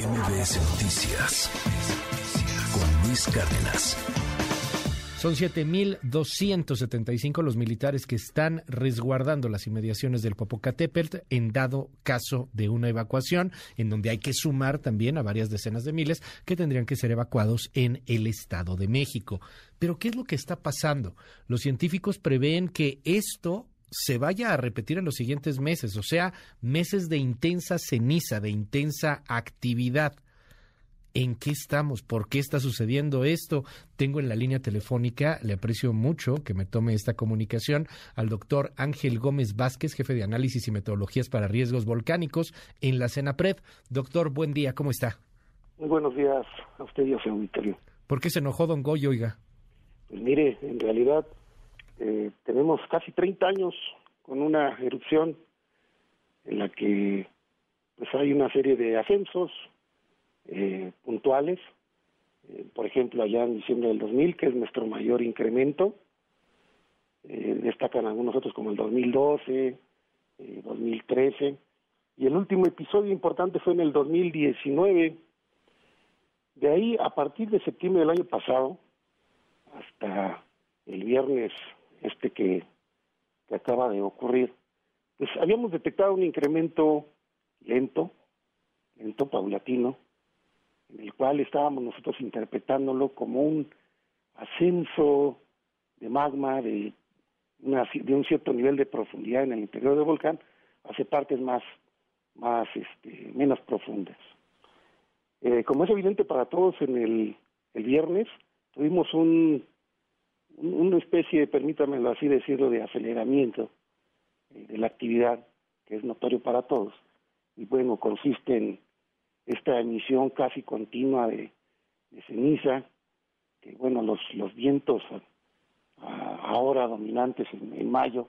MBS Noticias con Luis Cárdenas. Son 7.275 los militares que están resguardando las inmediaciones del Popocatépetl en dado caso de una evacuación, en donde hay que sumar también a varias decenas de miles que tendrían que ser evacuados en el Estado de México. Pero ¿qué es lo que está pasando? Los científicos prevén que esto se vaya a repetir en los siguientes meses, o sea, meses de intensa ceniza, de intensa actividad. ¿En qué estamos? ¿Por qué está sucediendo esto? Tengo en la línea telefónica, le aprecio mucho que me tome esta comunicación, al doctor Ángel Gómez Vázquez, jefe de análisis y metodologías para riesgos volcánicos en la CENAPRED. Doctor, buen día, ¿cómo está? Muy buenos días a usted y a su auditorio. ¿Por qué se enojó don Goyo, oiga? Pues mire, en realidad eh, tenemos casi 30 años con una erupción en la que pues hay una serie de ascensos, eh, puntuales. Eh, por ejemplo, allá en diciembre del 2000, que es nuestro mayor incremento. Eh, destacan algunos otros como el 2012, 2013. Y el último episodio importante fue en el 2019. De ahí, a partir de septiembre del año pasado, hasta el viernes este que, que acaba de ocurrir, pues habíamos detectado un incremento lento, lento, paulatino, en el cual estábamos nosotros interpretándolo como un ascenso de magma de, de un cierto nivel de profundidad en el interior del volcán hacia partes más, más este, menos profundas. Eh, como es evidente para todos, en el, el viernes tuvimos un, una especie, permítanmelo así decirlo, de aceleramiento eh, de la actividad, que es notorio para todos. Y bueno, consiste en esta emisión casi continua de, ceniza, que bueno, los, los vientos ahora dominantes en, mayo,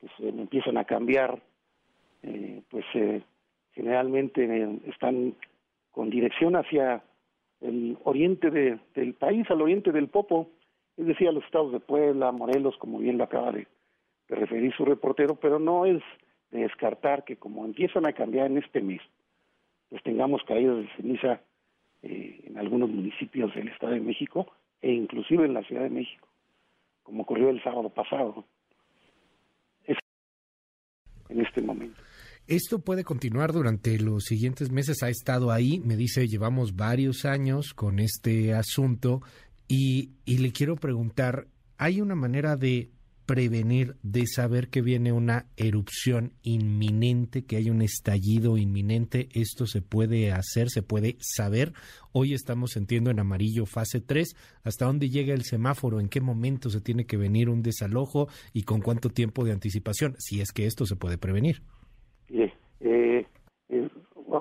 que se empiezan a cambiar, eh, pues eh, generalmente están con dirección hacia el oriente del país, al oriente del Popo, es decir, a los estados de Puebla, Morelos, como bien lo acaba de referir su reportero, pero no es de descartar que como empiezan a cambiar en este mes, pues tengamos caídas de ceniza eh, en algunos municipios del Estado de México e inclusive en la Ciudad de México, como ocurrió el sábado pasado. En este momento. Esto puede continuar durante los siguientes meses. Ha estado ahí, me dice, llevamos varios años con este asunto y, y le quiero preguntar, ¿hay una manera de prevenir de saber que viene una erupción inminente, que hay un estallido inminente? ¿Esto se puede hacer, se puede saber? Hoy estamos sintiendo en amarillo fase 3. ¿Hasta dónde llega el semáforo? ¿En qué momento se tiene que venir un desalojo? ¿Y con cuánto tiempo de anticipación? Si es que esto se puede prevenir. Eh, eh,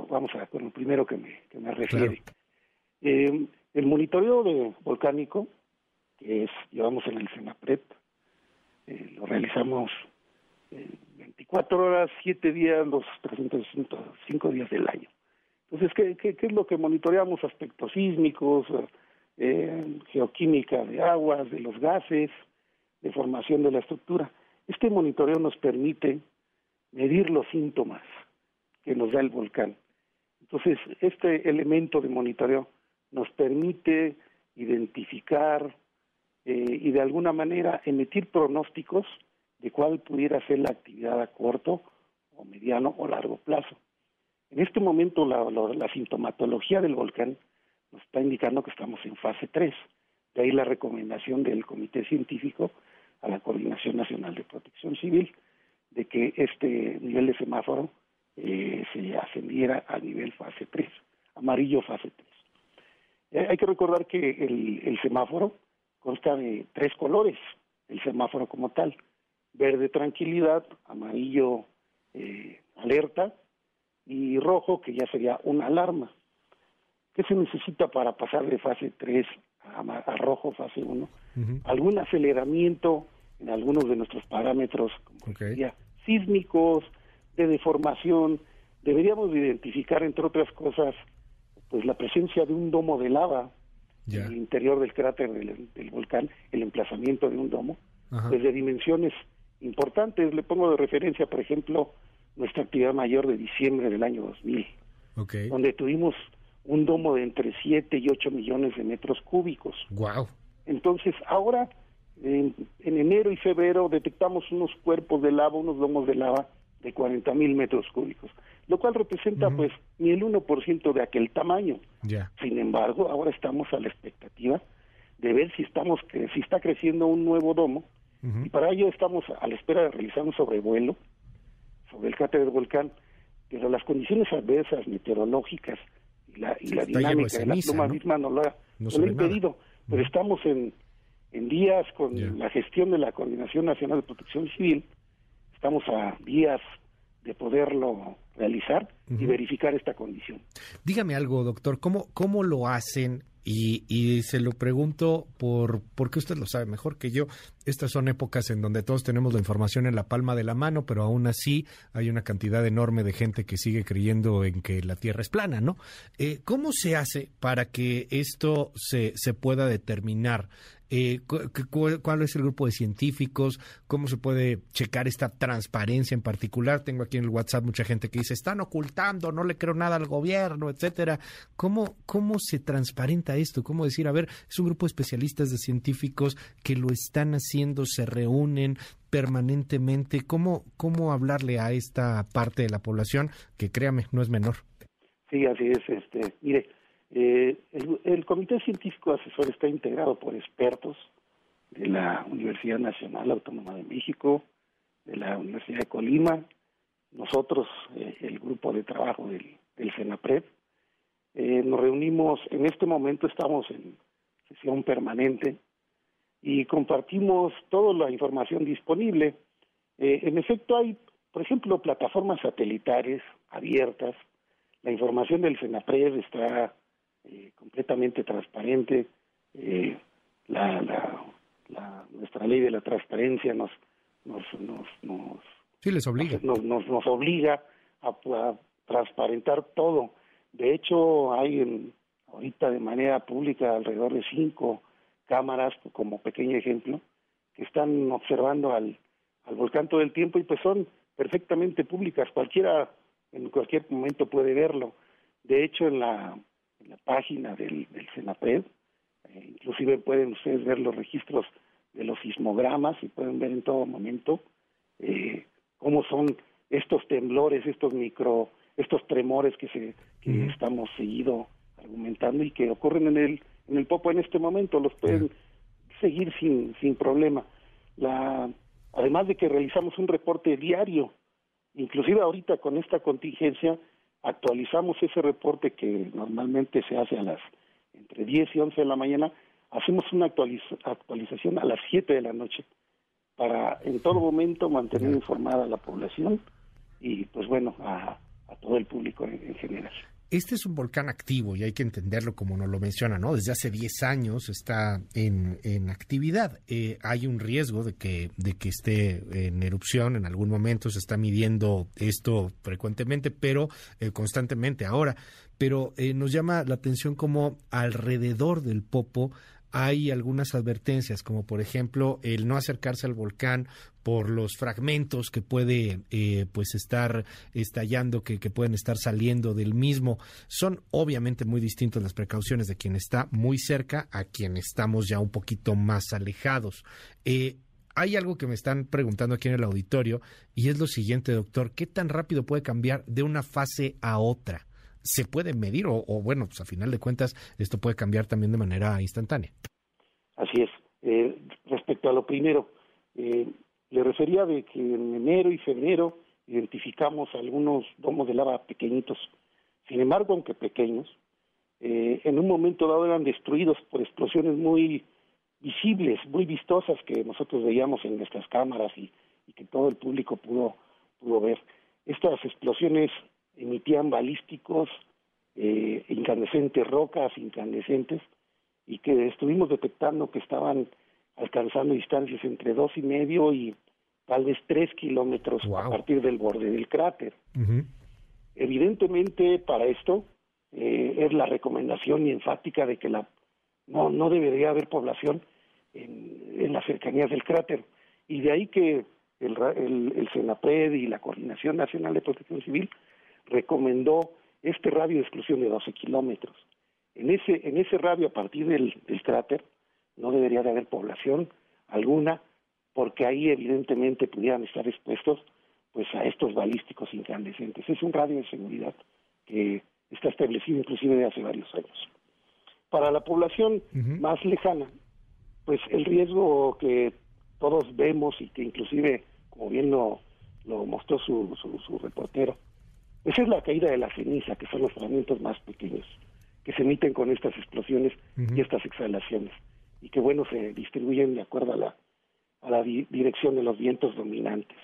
vamos a ver con lo primero que me, que me refiere. Eh, el monitoreo de volcánico, que es llevamos en el CENAPRED, eh, lo realizamos 24 horas, 7 días, los 305 días del año. Entonces, ¿qué, qué, es lo que monitoreamos? Aspectos sísmicos, eh, geoquímica de aguas, de los gases, de formación de la estructura. Este monitoreo nos permite medir los síntomas que nos da el volcán. Entonces, este elemento de monitoreo nos permite identificar, eh, y de alguna manera emitir pronósticos de cuál pudiera ser la actividad a corto o mediano o largo plazo. En este momento la, sintomatología del volcán nos está indicando que estamos en fase 3. De ahí la recomendación del Comité Científico a la Coordinación Nacional de Protección Civil de que este nivel de semáforo eh, se ascendiera a nivel fase 3, amarillo fase 3. Eh, hay que recordar que el, el semáforo consta de tres colores, el semáforo como tal, verde tranquilidad, amarillo eh, alerta y rojo que ya sería una alarma. ¿Qué se necesita para pasar de fase 3 a, rojo, fase 1? Algún aceleramiento en algunos de nuestros parámetros, como sísmicos, de deformación. Deberíamos identificar, entre otras cosas, pues la presencia de un domo de lava en el interior del cráter del, volcán, el emplazamiento de un domo, pues de dimensiones importantes. Le pongo de referencia, por ejemplo, nuestra actividad mayor de diciembre del año 2000, donde tuvimos un domo de entre 7 y 8 millones de metros cúbicos. Wow. Entonces, ahora, en, enero y febrero, detectamos unos cuerpos de lava, unos domos de lava de 40 mil metros cúbicos, lo cual representa, pues, ni el 1% de aquel tamaño. Ya. Sin embargo, ahora estamos a la expectativa de ver si estamos si está creciendo un nuevo domo. Y para ello estamos a la espera de realizar un sobrevuelo sobre el cráter del volcán, pero las condiciones adversas meteorológicas y la, y la dinámica de, la pluma misma no lo ha, impedido, pero estamos en, en días con la gestión de la Coordinación Nacional de Protección Civil, estamos a días de poderlo realizar y verificar esta condición. Dígame algo, doctor, ¿cómo, cómo lo hacen y, se lo pregunto por porque usted lo sabe mejor que yo. Estas son épocas en donde todos tenemos la información en la palma de la mano, pero aún así hay una cantidad enorme de gente que sigue creyendo en que la Tierra es plana, ¿no? Eh, ¿Cómo se hace para que esto se, se pueda determinar? Eh, cuál es el grupo de científicos, cómo se puede checar esta transparencia en particular. Tengo aquí en el WhatsApp mucha gente que dice, están ocultando, no le creo nada al gobierno, etcétera. ¿Cómo, cómo se transparenta esto? ¿Cómo decir, a ver, es un grupo de especialistas, de científicos que lo están haciendo, se reúnen permanentemente? ¿Cómo, cómo hablarle a esta parte de la población que, créame, no es menor? Sí, así es. Este, mire, eh, el, Comité Científico Asesor está integrado por expertos de la Universidad Nacional Autónoma de México, de la Universidad de Colima, nosotros, eh, el grupo de trabajo del, del. Eh, nos reunimos, en este momento estamos en sesión permanente y compartimos toda la información disponible. en efecto, hay, por ejemplo, plataformas satelitales abiertas. La información del FENAPRED está eh, completamente transparente. Eh, la, la, nuestra ley de la transparencia nos nos nos, nos les obliga nos, nos, obliga a, transparentar todo. De hecho, hay ahorita de manera pública alrededor de cinco cámaras, como pequeño ejemplo, que están observando al, al volcán todo el tiempo y pues son perfectamente públicas. Cualquiera en cualquier momento puede verlo. De hecho, en la en la página del, del CENAPRED. Eh, inclusive pueden ustedes ver los registros de los sismogramas y pueden ver en todo momento eh, cómo son estos temblores, estos micro, estos tremores que se que estamos seguido argumentando y que ocurren en el en el Popo en este momento los pueden seguir sin sin problema. La además de que realizamos un reporte diario, inclusive ahorita con esta contingencia actualizamos ese reporte que normalmente se hace a las entre 10 y 11 de la mañana, hacemos una actualización a las 7 de la noche para en todo momento mantener informada a la población y pues bueno, a, todo el público en general. Este es un volcán activo y hay que entenderlo como nos lo menciona, ¿no? Desde hace 10 años está en, en actividad. Eh, hay un riesgo de que, de que esté en erupción en algún momento, se está midiendo esto frecuentemente, pero eh, constantemente ahora. Pero eh, nos llama la atención como alrededor del Popo hay algunas advertencias, como por ejemplo el no acercarse al volcán por los fragmentos que puede eh, pues estar estallando, que, pueden estar saliendo del mismo. Son obviamente muy distintas las precauciones de quien está muy cerca a quien estamos ya un poquito más alejados. Eh, hay algo que me están preguntando aquí en el auditorio y es lo siguiente, doctor, ¿qué tan rápido puede cambiar de una fase a otra? Se puede medir o, bueno, pues a final de cuentas esto puede cambiar también de manera instantánea. Así es. Eh, respecto a lo primero, eh, le refería de que en enero y febrero identificamos algunos domos de lava pequeñitos. Sin embargo, aunque pequeños, eh, en un momento dado eran destruidos por explosiones muy visibles, muy vistosas que nosotros veíamos en nuestras cámaras y, y que todo el público pudo, pudo ver. Estas explosiones emitían balísticos, eh, incandescentes, rocas incandescentes, y que estuvimos detectando que estaban alcanzando distancias entre dos y medio y tal vez tres kilómetros a partir del borde del cráter. Evidentemente, para esto eh, es la recomendación y enfática de que la no no debería haber población en, en las cercanías del cráter. Y de ahí que el, el, el CENAPRED y la Coordinación Nacional de Protección Civil recomendó este radio de exclusión de 12 kilómetros. En ese, en ese radio, a partir del, del cráter, no debería de haber población alguna, porque ahí evidentemente pudieran estar expuestos pues a estos balísticos incandescentes. Es un radio de seguridad que está establecido inclusive de hace varios años. Para la población más lejana, pues el riesgo que todos vemos y que inclusive, como bien lo, lo mostró su, su, reportero, esa es la caída de la ceniza, que son los fragmentos más pequeños, que se emiten con estas explosiones y estas exhalaciones, y que bueno, se distribuyen de acuerdo a la, a la dirección de los vientos dominantes.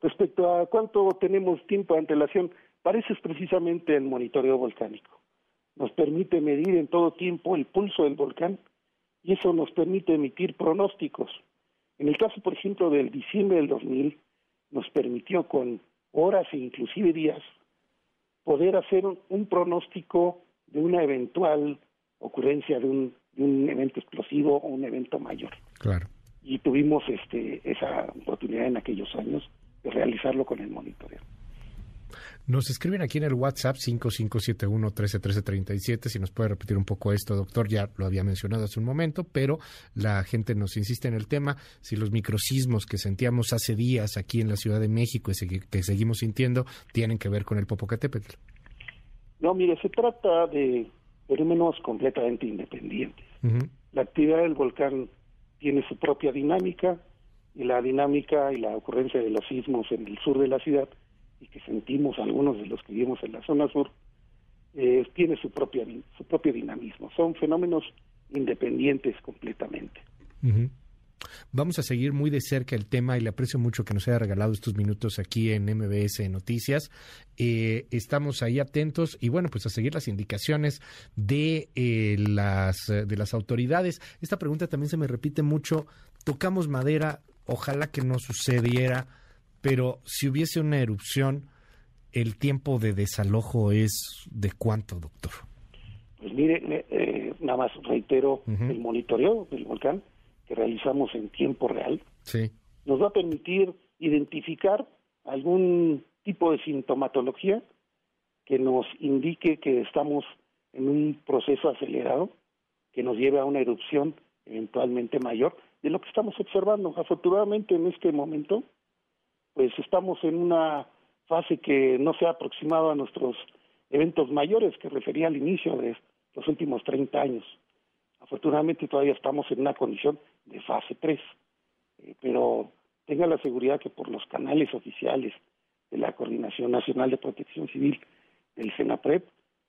Respecto a cuánto tenemos tiempo de antelación, parece precisamente el monitoreo volcánico. Nos permite medir en todo tiempo el pulso del volcán y eso nos permite emitir pronósticos. En el caso, por ejemplo, del diciembre del 2000, nos permitió con horas e inclusive días poder hacer un, pronóstico de una eventual ocurrencia de un, de un evento explosivo o un evento mayor. Claro. Y tuvimos este, esa oportunidad en aquellos años de realizarlo con el monitoreo. Nos escriben aquí en el WhatsApp 5571-131337, si nos puede repetir un poco esto, doctor, ya lo había mencionado hace un momento, pero la gente nos insiste en el tema, si los microsismos que sentíamos hace días aquí en la Ciudad de México y que seguimos sintiendo tienen que ver con el Popocatépetl. No, mire, se trata de fenómenos completamente independientes. La actividad del volcán tiene su propia dinámica, y la dinámica y la ocurrencia de los sismos en el sur de la ciudad y que sentimos algunos de los que vivimos en la zona sur eh, tiene su propia su propio dinamismo son fenómenos independientes completamente Vamos a seguir muy de cerca el tema y le aprecio mucho que nos haya regalado estos minutos aquí en MBS Noticias. Eh, estamos ahí atentos y bueno, pues a seguir las indicaciones de eh, las de las autoridades. Esta pregunta también se me repite mucho. Tocamos madera, Ojalá que no sucediera, pero si hubiese una erupción, ¿el tiempo de desalojo es de cuánto, doctor? Pues mire, eh, nada más reitero el monitoreo del volcán que realizamos en tiempo real. Sí. Nos va a permitir identificar algún tipo de sintomatología que nos indique que estamos en un proceso acelerado que nos lleve a una erupción eventualmente mayor de lo que estamos observando. Afortunadamente en este momento, pues estamos en una fase que no se ha aproximado a nuestros eventos mayores que refería al inicio de los últimos 30 años. Afortunadamente todavía estamos en una condición de fase 3, eh, pero tenga la seguridad que por los canales oficiales de la Coordinación Nacional de Protección Civil del CENAPREP,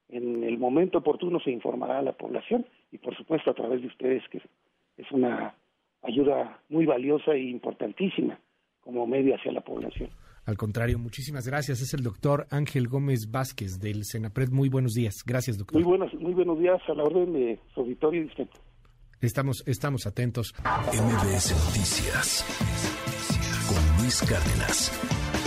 en el momento oportuno se informará a la población y por supuesto a través de ustedes que es una ayuda muy valiosa e importantísima como medio hacia la población. Al contrario, muchísimas gracias. Es el doctor Ángel Gómez Vázquez del Senapred. Muy buenos días. Gracias, doctor. Muy buenos, muy buenos días a la orden de su auditorio y Estamos, estamos atentos. MBS Noticias con Luis Cárdenas.